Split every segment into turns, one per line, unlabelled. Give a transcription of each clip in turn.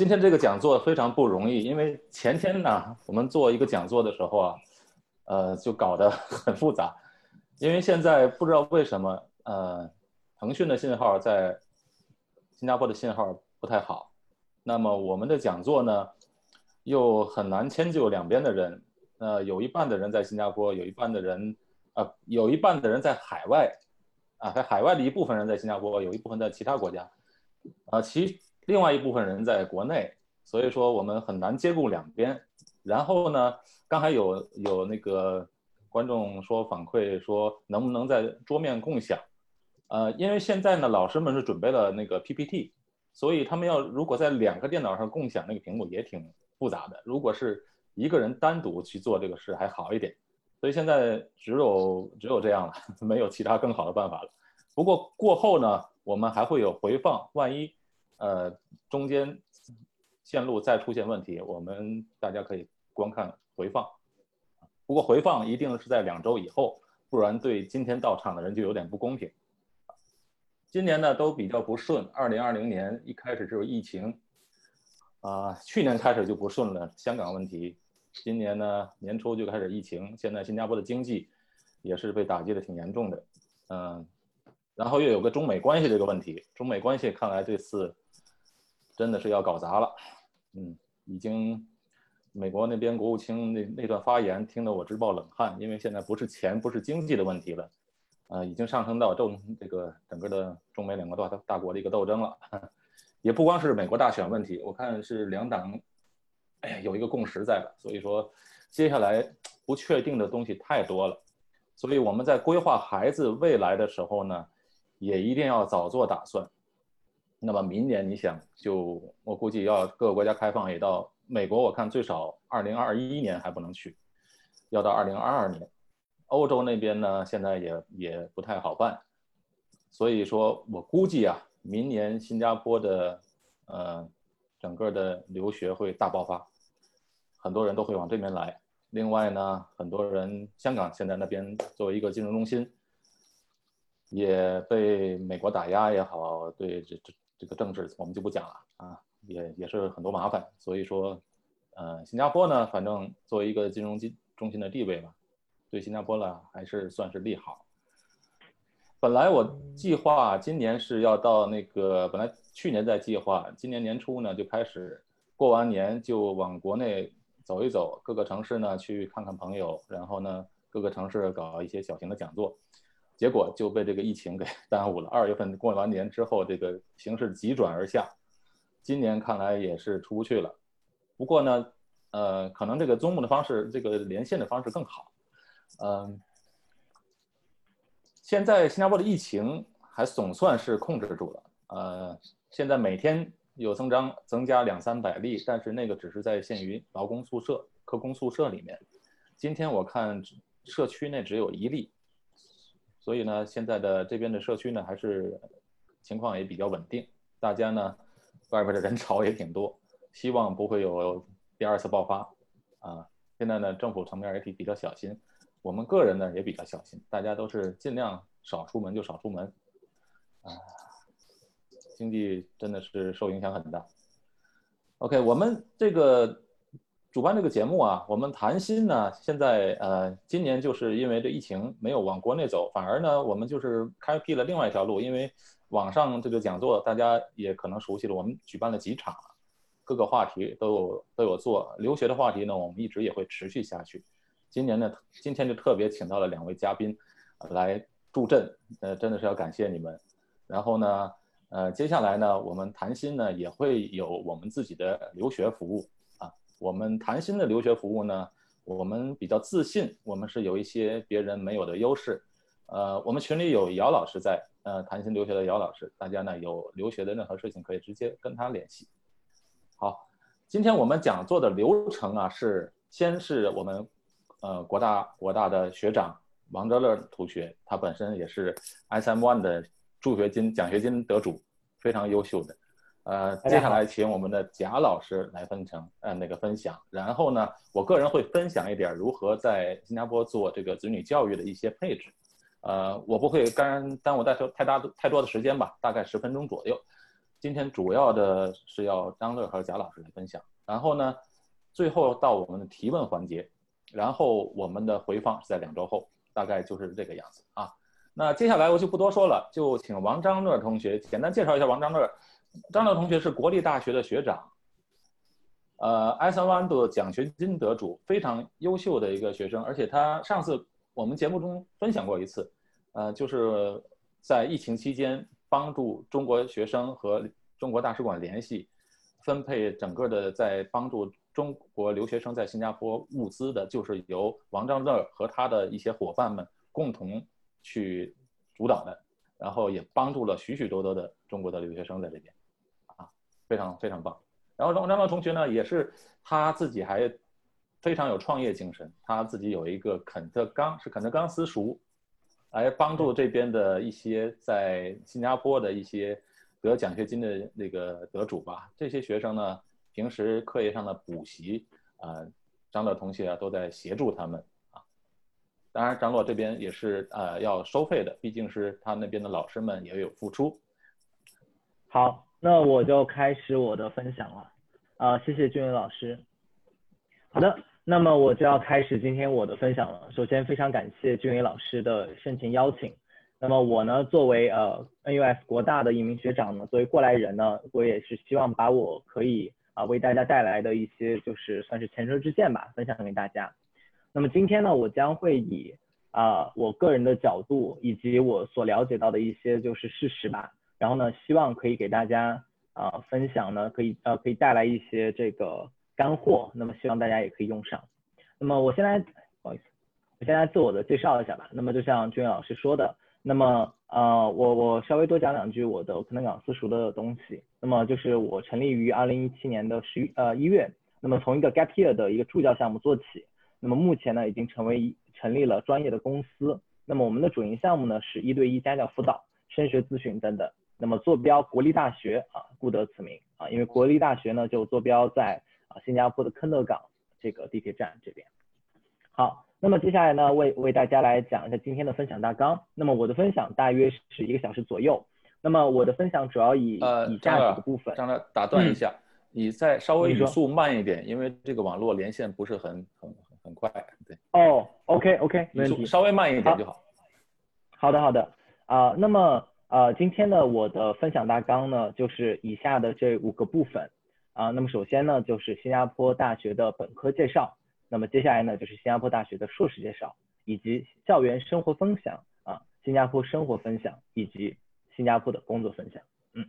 今天这个讲座非常不容易，因为前天呢，我们做一个讲座的时候啊，呃，就搞得很复杂，因为现在不知道为什么，呃，腾讯的信号在新加坡的信号不太好，那么我们的讲座呢，又很难迁就两边的人，呃，有一半的人在新加坡，有一半的人，呃，有一半的人在海外，啊，在海外的一部分人在新加坡，有一部分在其他国家，啊，其。另外一部分人在国内，所以说我们很难兼顾两边。然后呢，刚才有有那个观众说反馈说，能不能在桌面共享？呃，因为现在呢，老师们是准备了那个 PPT，所以他们要如果在两个电脑上共享那个屏幕也挺复杂的。如果是一个人单独去做这个事还好一点，所以现在只有只有这样了，没有其他更好的办法了。不过过后呢，我们还会有回放，万一。呃，中间线路再出现问题，我们大家可以观看回放。不过回放一定是在两周以后，不然对今天到场的人就有点不公平。今年呢都比较不顺，二零二零年一开始就是疫情，啊，去年开始就不顺了，香港问题。今年呢年初就开始疫情，现在新加坡的经济也是被打击的挺严重的，嗯，然后又有个中美关系这个问题，中美关系看来这次。真的是要搞砸了，嗯，已经，美国那边国务卿那那段发言听得我直冒冷汗，因为现在不是钱不是经济的问题了，呃，已经上升到中这个整个的中美两个大大国的一个斗争了，也不光是美国大选问题，我看是两党，哎，有一个共识在了，所以说接下来不确定的东西太多了，所以我们在规划孩子未来的时候呢，也一定要早做打算。那么明年你想就我估计要各个国家开放也到美国，我看最少二零二一年还不能去，要到二零二二年。欧洲那边呢现在也也不太好办，所以说我估计啊，明年新加坡的呃整个的留学会大爆发，很多人都会往这边来。另外呢，很多人香港现在那边作为一个金融中心，也被美国打压也好，对这这。这个政治我们就不讲了啊，也也是很多麻烦，所以说，呃，新加坡呢，反正作为一个金融金中心的地位吧，对新加坡呢还是算是利好。本来我计划今年是要到那个，本来去年在计划，今年年初呢就开始过完年就往国内走一走，各个城市呢去看看朋友，然后呢各个城市搞一些小型的讲座。结果就被这个疫情给 耽误了。二月份过完年之后，这个形势急转而下，今年看来也是出不去了。不过呢，呃，可能这个综目的方式，这个连线的方式更好。嗯，现在新加坡的疫情还总算是控制住了。呃，现在每天有增长，增加两三百例，但是那个只是在限于劳工宿舍、科工宿舍里面。今天我看社区内只有一例。所以呢，现在的这边的社区呢，还是情况也比较稳定，大家呢，外边的人潮也挺多，希望不会有第二次爆发，啊，现在呢，政府层面也比比较小心，我们个人呢也比较小心，大家都是尽量少出门就少出门，啊，经济真的是受影响很大。OK，我们这个。主办这个节目啊，我们谈心呢，现在呃，今年就是因为这疫情没有往国内走，反而呢，我们就是开辟了另外一条路。因为网上这个讲座，大家也可能熟悉了，我们举办了几场，各个话题都有都有做。留学的话题呢，我们一直也会持续下去。今年呢，今天就特别请到了两位嘉宾来助阵，呃，真的是要感谢你们。然后呢，呃，接下来呢，我们谈心呢也会有我们自己的留学服务。我们谈心的留学服务呢，我们比较自信，我们是有一些别人没有的优势。呃，我们群里有姚老师在，呃，谈心留学的姚老师，大家呢有留学的任何事情可以直接跟他联系。好，今天我们讲座的流程啊，是先是我们呃国大国大的学长王哲乐同学，他本身也是 SM One 的助学金奖学金得主，非常优秀的。呃，接下来请我们的贾老师来分成呃那个分享，然后呢，我个人会分享一点如何在新加坡做这个子女教育的一些配置，呃，我不会干耽误太多太大太多的时间吧，大概十分钟左右，今天主要的是要张乐和贾老师来分享，然后呢，最后到我们的提问环节，然后我们的回放是在两周后，大概就是这个样子啊。那接下来我就不多说了，就请王张乐同学简单介绍一下王张乐。张乐同学是国立大学的学长，呃，艾森湾的奖学金得主，非常优秀的一个学生，而且他上次我们节目中分享过一次，呃，就是在疫情期间。帮助中国学生和中国大使馆联系，分配整个的在帮助中国留学生在新加坡物资的，就是由王张乐和他的一些伙伴们共同去主导的，然后也帮助了许许多多的中国的留学生在这边，非常非常棒。然后张张乐同学呢，也是他自己还非常有创业精神，他自己有一个肯特刚是肯特刚私塾。来帮助这边的一些在新加坡的一些得奖学金的那个得主吧。这些学生呢，平时课业上的补习啊，张乐同学啊都在协助他们啊。当然，张洛这边也是呃要收费的，毕竟是他那边的老师们也有付出。
好，那我就开始我的分享了。啊，谢谢俊伟老师。好的。那么我就要开始今天我的分享了。首先非常感谢俊伟老师的盛情邀请。那么我呢，作为呃 NUS 国大的一名学长呢，作为过来人呢，我也是希望把我可以啊为大家带来的一些就是算是前车之鉴吧，分享给大家。那么今天呢，我将会以啊我个人的角度以及我所了解到的一些就是事实吧，然后呢，希望可以给大家啊分享呢，可以呃可以带来一些这个。干货，那么希望大家也可以用上。那么我先来，不好意思，我先来自我的介绍一下吧。那么就像君老师说的，那么呃，我我稍微多讲两句我的可能讲私塾的东西。那么就是我成立于二零一七年的十一呃一月，那么从一个 gap year 的一个助教项目做起，那么目前呢已经成为成立了专业的公司。那么我们的主营项目呢是一对一家教辅导、升学咨询等等。那么坐标国立大学啊，故得此名啊，因为国立大学呢就坐标在。啊，新加坡的坑乐港这个地铁站这边。好，那么接下来呢，为为大家来讲一下今天的分享大纲。那么我的分享大约是一个小时左右。那么我的分享主要以以下几个部分。
张乐，打断一下，你再稍微语速慢一点，因为这个网络连线不是很很很快。对。
哦，OK OK，没问题，
稍微慢一点就好。
好的好的。啊，那么呃，今天的我的分享大纲呢，就是以下的这五个部分。啊，那么首先呢，就是新加坡大学的本科介绍，那么接下来呢，就是新加坡大学的硕士介绍，以及校园生活分享啊，新加坡生活分享以及新加坡的工作分享。嗯，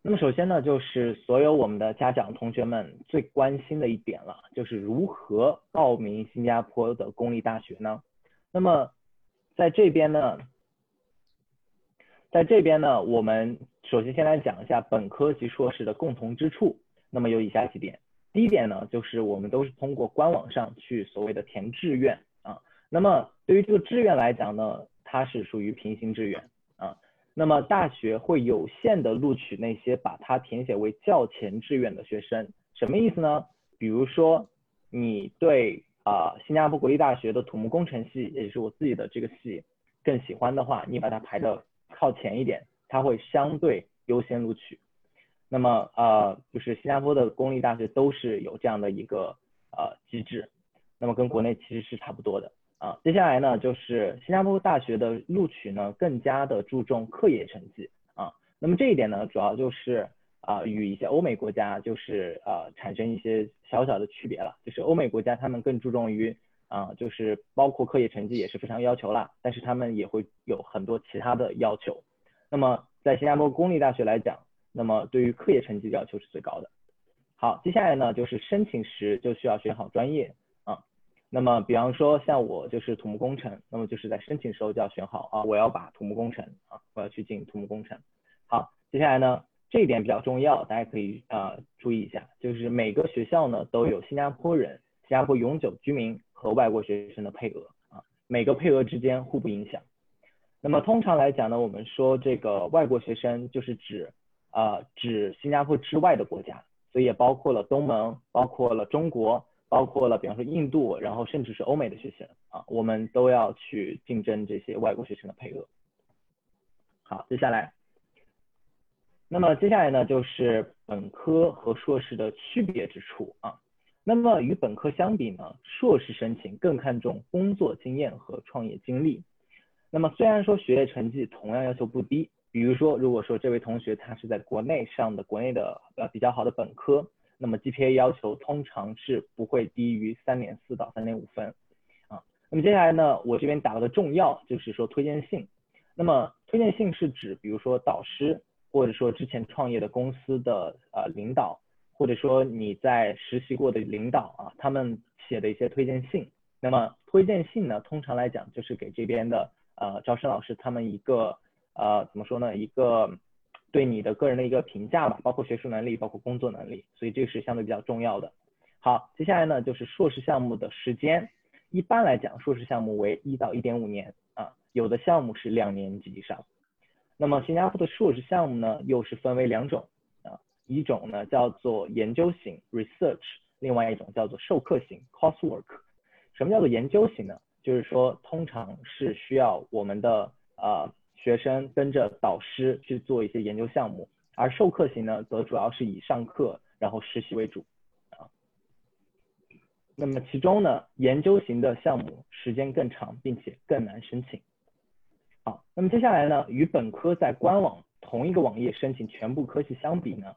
那么首先呢，就是所有我们的家长同学们最关心的一点了，就是如何报名新加坡的公立大学呢？那么在这边呢。在这边呢，我们首先先来讲一下本科及硕士的共同之处。那么有以下几点。第一点呢，就是我们都是通过官网上去所谓的填志愿啊。那么对于这个志愿来讲呢，它是属于平行志愿啊。那么大学会有限的录取那些把它填写为较前志愿的学生。什么意思呢？比如说你对啊新加坡国立大学的土木工程系，也就是我自己的这个系更喜欢的话，你把它排到。靠前一点，它会相对优先录取。那么呃，就是新加坡的公立大学都是有这样的一个呃机制，那么跟国内其实是差不多的啊。接下来呢，就是新加坡大学的录取呢更加的注重课业成绩啊。那么这一点呢，主要就是啊与一些欧美国家就是呃产生一些小小的区别了，就是欧美国家他们更注重于。啊，就是包括课业成绩也是非常要求啦，但是他们也会有很多其他的要求。那么在新加坡公立大学来讲，那么对于课业成绩要求是最高的。好，接下来呢就是申请时就需要选好专业啊。那么比方说像我就是土木工程，那么就是在申请时候就要选好啊，我要把土木工程啊，我要去进土木工程。好，接下来呢这一点比较重要，大家可以啊注意一下，就是每个学校呢都有新加坡人、新加坡永久居民。和外国学生的配额啊，每个配额之间互不影响。那么通常来讲呢，我们说这个外国学生就是指啊指新加坡之外的国家，所以也包括了东盟，包括了中国，包括了比方说印度，然后甚至是欧美的学生啊，我们都要去竞争这些外国学生的配额。好，接下来那么接下来呢，就是本科和硕士的区别之处啊。那么与本科相比呢，硕士申请更看重工作经验和创业经历。那么虽然说学业成绩同样要求不低，比如说如果说这位同学他是在国内上的国内的呃比较好的本科，那么 GPA 要求通常是不会低于三点四到三点五分啊。那么接下来呢，我这边打了个重要，就是说推荐信。那么推荐信是指，比如说导师，或者说之前创业的公司的呃领导。或者说你在实习过的领导啊，他们写的一些推荐信。那么推荐信呢，通常来讲就是给这边的呃招生老师他们一个呃怎么说呢，一个对你的个人的一个评价吧，包括学术能力，包括工作能力，所以这是相对比较重要的。好，接下来呢就是硕士项目的时间，一般来讲硕士项目为一到一点五年啊，有的项目是两年及以上。那么新加坡的硕士项目呢，又是分为两种。一种呢叫做研究型 research，另外一种叫做授课型 coursework。什么叫做研究型呢？就是说通常是需要我们的呃学生跟着导师去做一些研究项目，而授课型呢则主要是以上课然后实习为主啊。那么其中呢研究型的项目时间更长，并且更难申请。好，那么接下来呢与本科在官网同一个网页申请全部科系相比呢？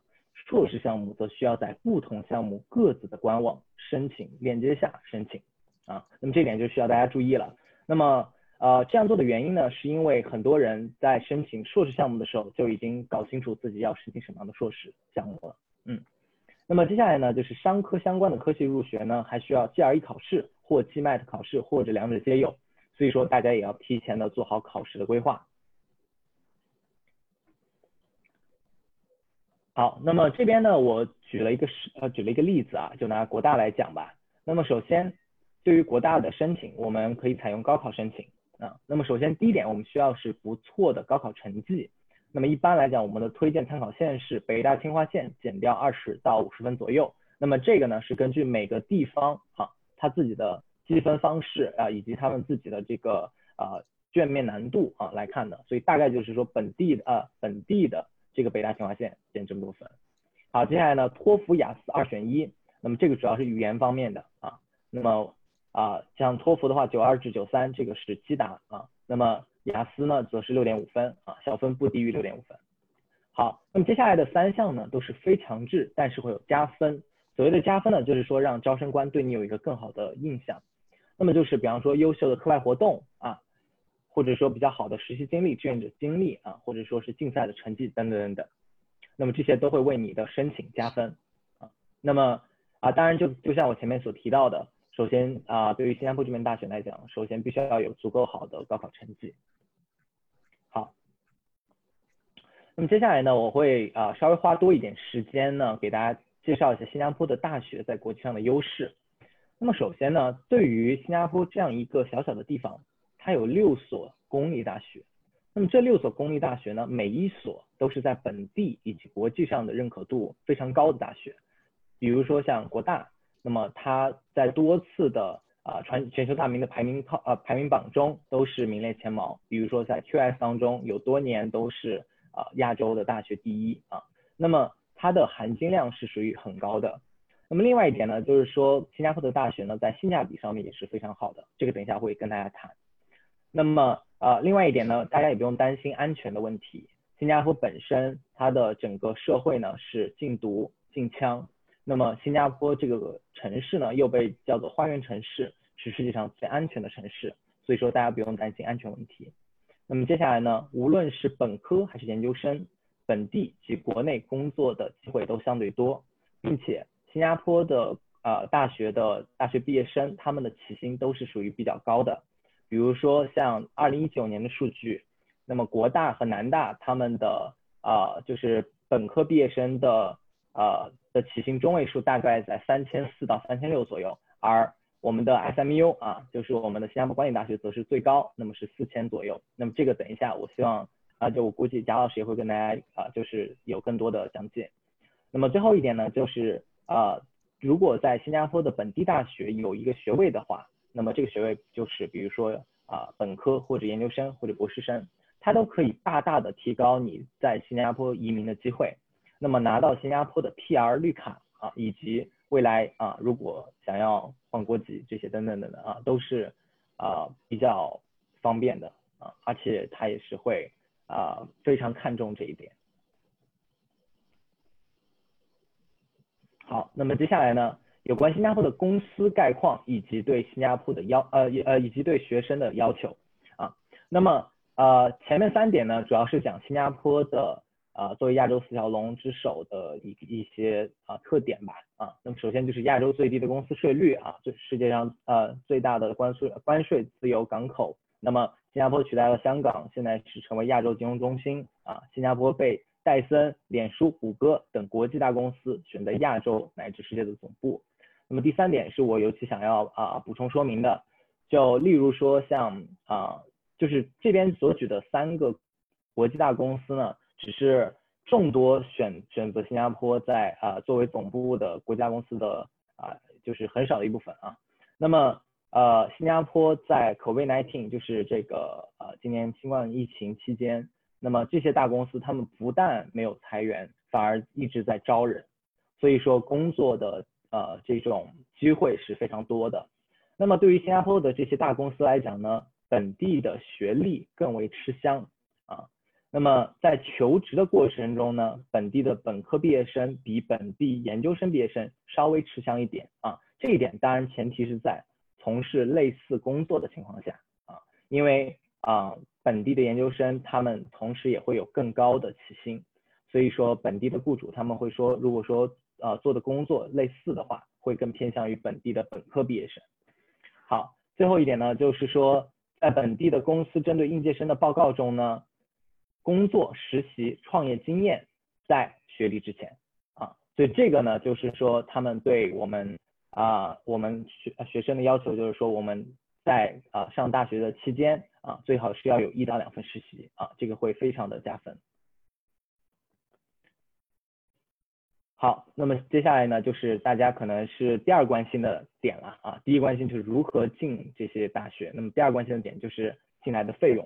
硕士项目则需要在不同项目各自的官网申请链接下申请啊，那么这点就需要大家注意了。那么呃这样做的原因呢，是因为很多人在申请硕士项目的时候就已经搞清楚自己要申请什么样的硕士项目了。嗯，那么接下来呢，就是商科相关的科系入学呢，还需要 GRE 考试或 GMAT 考试或者两者皆有，所以说大家也要提前的做好考试的规划。好，那么这边呢，我举了一个实呃举了一个例子啊，就拿国大来讲吧。那么首先，对于国大的申请，我们可以采用高考申请啊。那么首先第一点，我们需要是不错的高考成绩。那么一般来讲，我们的推荐参考线是北大清华线减掉二十到五十分左右。那么这个呢是根据每个地方啊，它自己的积分方式啊，以及他们自己的这个啊卷面难度啊来看的。所以大概就是说本地的啊本地的。这个北大清华线减这么多分。好，接下来呢，托福雅思二选一，那么这个主要是语言方面的啊。那么啊，像托福的话，九二至九三，这个是基达啊。那么雅思呢，则是六点五分啊，小分不低于六点五分。好，那么接下来的三项呢，都是非强制，但是会有加分。所谓的加分呢，就是说让招生官对你有一个更好的印象。那么就是比方说优秀的课外活动。或者说比较好的实习经历、志愿者经历啊，或者说是竞赛的成绩等等等等，那么这些都会为你的申请加分啊。那么啊，当然就就像我前面所提到的，首先啊，对于新加坡这边大学来讲，首先必须要有足够好的高考成绩。好，那么接下来呢，我会啊稍微花多一点时间呢，给大家介绍一下新加坡的大学在国际上的优势。那么首先呢，对于新加坡这样一个小小的地方。它有六所公立大学，那么这六所公立大学呢，每一所都是在本地以及国际上的认可度非常高的大学。比如说像国大，那么它在多次的啊全全球大名的排名靠呃排名榜中都是名列前茅。比如说在 QS 当中有多年都是啊亚洲的大学第一啊。那么它的含金量是属于很高的。那么另外一点呢，就是说新加坡的大学呢在性价比上面也是非常好的。这个等一下会跟大家谈。那么呃，另外一点呢，大家也不用担心安全的问题。新加坡本身它的整个社会呢是禁毒禁枪，那么新加坡这个城市呢又被叫做花园城市，是世界上最安全的城市，所以说大家不用担心安全问题。那么接下来呢，无论是本科还是研究生，本地及国内工作的机会都相对多，并且新加坡的呃大学的大学毕业生他们的起薪都是属于比较高的。比如说像二零一九年的数据，那么国大和南大他们的呃就是本科毕业生的呃的起薪中位数大概在三千四到三千六左右，而我们的 SMU 啊就是我们的新加坡管理大学则是最高，那么是四千左右。那么这个等一下我希望啊就我估计贾老师也会跟大家啊就是有更多的讲解。那么最后一点呢就是呃如果在新加坡的本地大学有一个学位的话。那么这个学位就是，比如说啊，本科或者研究生或者博士生。它都可以大大的提高你在新加坡移民的机会。那么拿到新加坡的 PR 绿卡啊，以及未来啊，如果想要换国籍这些等等等等啊，都是啊比较方便的啊，而且他也是会啊非常看重这一点。好，那么接下来呢，有关新加坡的公司概况以及对新加坡的要呃呃以及对学生的要求啊，那么呃前面三点呢，主要是讲新加坡的。啊，作为亚洲四小龙之首的一一些啊特点吧，啊，那么首先就是亚洲最低的公司税率啊，就是世界上呃最大的关税关税自由港口，那么新加坡取代了香港，现在是成为亚洲金融中心啊，新加坡被戴森、脸书、谷歌等国际大公司选择亚洲乃至世界的总部。那么第三点是我尤其想要啊补充说明的，就例如说像啊，就是这边所举的三个国际大公司呢。只是众多选选择新加坡在啊作为总部的国家公司的啊就是很少的一部分啊。那么呃新加坡在 COVID-19 就是这个呃今年新冠疫情期间，那么这些大公司他们不但没有裁员，反而一直在招人，所以说工作的呃这种机会是非常多的。那么对于新加坡的这些大公司来讲呢，本地的学历更为吃香啊。那么在求职的过程中呢，本地的本科毕业生比本地研究生毕业生稍微吃香一点啊。这一点当然前提是在从事类似工作的情况下啊，因为啊本地的研究生他们同时也会有更高的起薪，所以说本地的雇主他们会说，如果说呃做的工作类似的话，会更偏向于本地的本科毕业生。好，最后一点呢，就是说在本地的公司针对应届生的报告中呢。工作、实习、创业经验在学历之前啊，所以这个呢，就是说他们对我们啊，我们学学生的要求就是说我们在啊上大学的期间啊，最好是要有一到两份实习啊，这个会非常的加分。好，那么接下来呢，就是大家可能是第二关心的点了啊，第一关心就是如何进这些大学，那么第二关心的点就是进来的费用。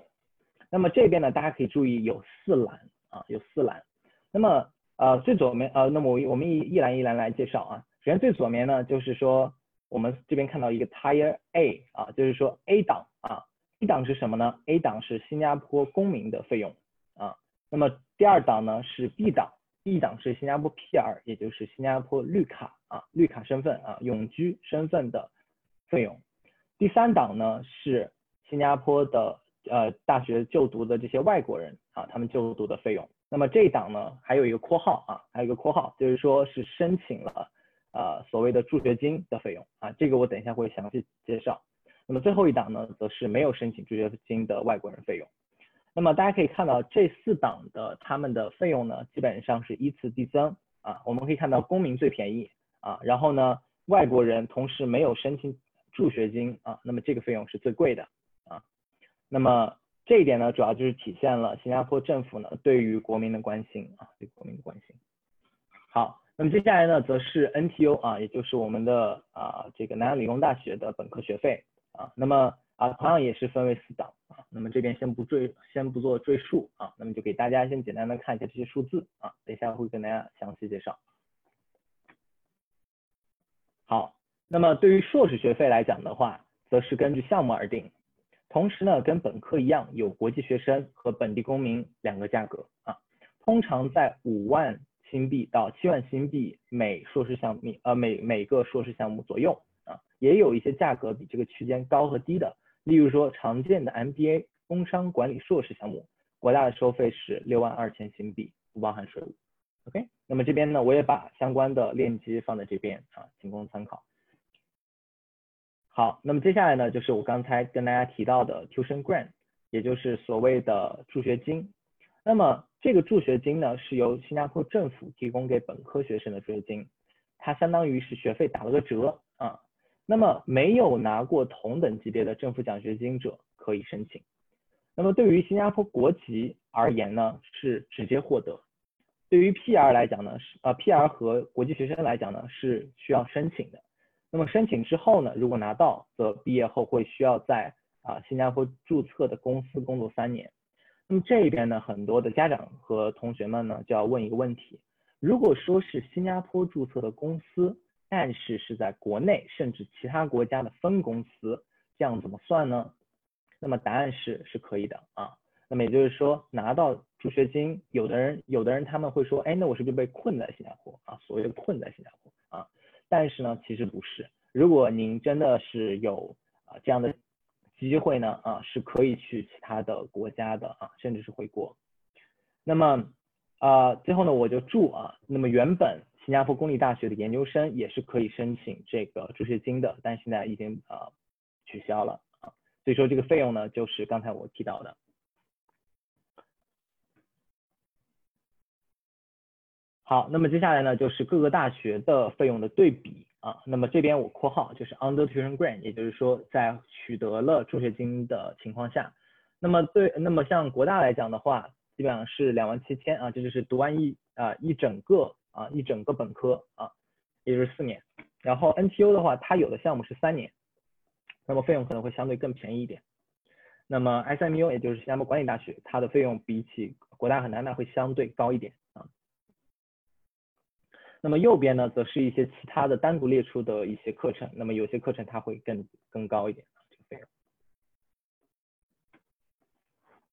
那么这边呢，大家可以注意有四栏啊，有四栏。那么呃最左面呃，那么我我们一一栏一栏来介绍啊。首先最左面呢，就是说我们这边看到一个 Tier A 啊，就是说 A 档啊，A 档是什么呢？A 档是新加坡公民的费用啊。那么第二档呢是 B 档一档是新加坡 PR，也就是新加坡绿卡啊，绿卡身份啊，永居身份的费用。第三档呢是新加坡的。呃，大学就读的这些外国人啊，他们就读的费用。那么这一档呢，还有一个括号啊，还有一个括号，就是说是申请了呃所谓的助学金的费用啊，这个我等一下会详细介绍。那么最后一档呢，则是没有申请助学金的外国人费用。那么大家可以看到这四档的他们的费用呢，基本上是依次递增啊。我们可以看到公民最便宜啊，然后呢，外国人同时没有申请助学金啊，那么这个费用是最贵的啊。那么这一点呢，主要就是体现了新加坡政府呢对于国民的关心啊，对国民的关心。好，那么接下来呢，则是 NTU 啊，也就是我们的啊这个南洋理工大学的本科学费啊。那么啊，同样也是分为四档啊。那么这边先不赘，先不做赘述啊。那么就给大家先简单的看一下这些数字啊，等一下会跟大家详细介绍。好，那么对于硕士学费来讲的话，则是根据项目而定。同时呢，跟本科一样，有国际学生和本地公民两个价格啊，通常在五万新币到七万新币每硕士项目，呃每每个硕士项目左右啊，也有一些价格比这个区间高和低的，例如说常见的 MBA 工商管理硕士项目，国大的收费是六万二千新币，不包含税务。OK，那么这边呢，我也把相关的链接放在这边啊，仅供参考。好，那么接下来呢，就是我刚才跟大家提到的 tuition grant，也就是所谓的助学金。那么这个助学金呢，是由新加坡政府提供给本科学生的助学金，它相当于是学费打了个折。那么没有拿过同等级别的政府奖学金者可以申请。那么对于新加坡国籍而言呢，是直接获得；对于 PR 来讲呢，是呃 PR 和国际学生来讲呢，是需要申请的。那么申请之后呢，如果拿到，则毕业后会需要在啊新加坡注册的公司工作三年。那么这一边呢，很多的家长和同学们呢就要问一个问题：如果说是新加坡注册的公司，但是是在国内甚至其他国家的分公司，这样怎么算呢？那么答案是是可以的啊。那么也就是说，拿到助学金，有的人有的人他们会说，哎，那我是不是被困在新加坡啊？所谓的困在新加坡啊？但是呢，其实不是。如果您真的是有啊这样的机会呢，啊是可以去其他的国家的啊，甚至是回国。那么啊最后呢，我就祝啊，那么原本新加坡公立大学的研究生也是可以申请这个助学金的，但现在已经啊取消了，所以说这个费用呢，就是刚才我提到的。好，那么接下来呢，就是各个大学的费用的对比啊。那么这边我括号就是 under tuition grant，也就是说在取得了助学金的情况下，那么对，那么像国大来讲的话，基本上是两万七千啊，这就是读完一啊一整个啊一整个本科啊，也就是四年。然后 NTU 的话，它有的项目是三年，那么费用可能会相对更便宜一点。那么 SMU 也就是新加坡管理大学，它的费用比起国大和南大会相对高一点啊。那么右边呢，则是一些其他的单独列出的一些课程。那么有些课程它会更更高一点。